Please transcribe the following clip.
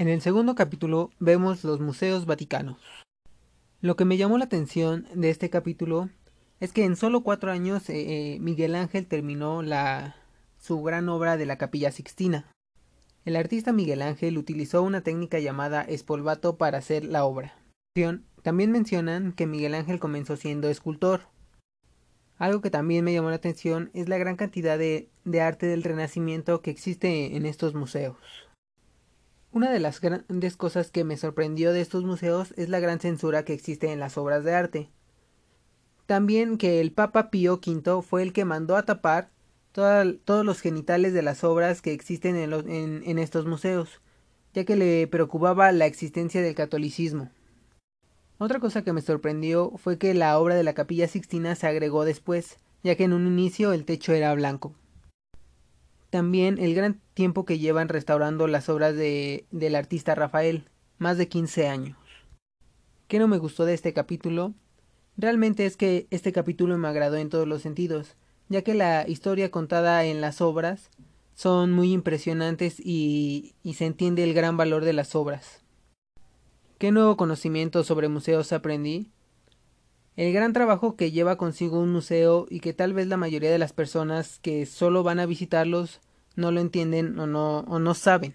En el segundo capítulo vemos los museos vaticanos. Lo que me llamó la atención de este capítulo es que en solo cuatro años eh, eh, Miguel Ángel terminó la, su gran obra de la Capilla Sixtina. El artista Miguel Ángel utilizó una técnica llamada espolvato para hacer la obra. También mencionan que Miguel Ángel comenzó siendo escultor. Algo que también me llamó la atención es la gran cantidad de, de arte del Renacimiento que existe en estos museos. Una de las grandes cosas que me sorprendió de estos museos es la gran censura que existe en las obras de arte. También que el Papa Pío V fue el que mandó a tapar todos los genitales de las obras que existen en, en estos museos, ya que le preocupaba la existencia del catolicismo. Otra cosa que me sorprendió fue que la obra de la capilla sixtina se agregó después, ya que en un inicio el techo era blanco. También el gran tiempo que llevan restaurando las obras de, del artista Rafael, más de 15 años. ¿Qué no me gustó de este capítulo? Realmente es que este capítulo me agradó en todos los sentidos, ya que la historia contada en las obras son muy impresionantes y, y se entiende el gran valor de las obras. ¿Qué nuevo conocimiento sobre museos aprendí? El gran trabajo que lleva consigo un museo y que tal vez la mayoría de las personas que solo van a visitarlos no lo entienden o no, o no saben.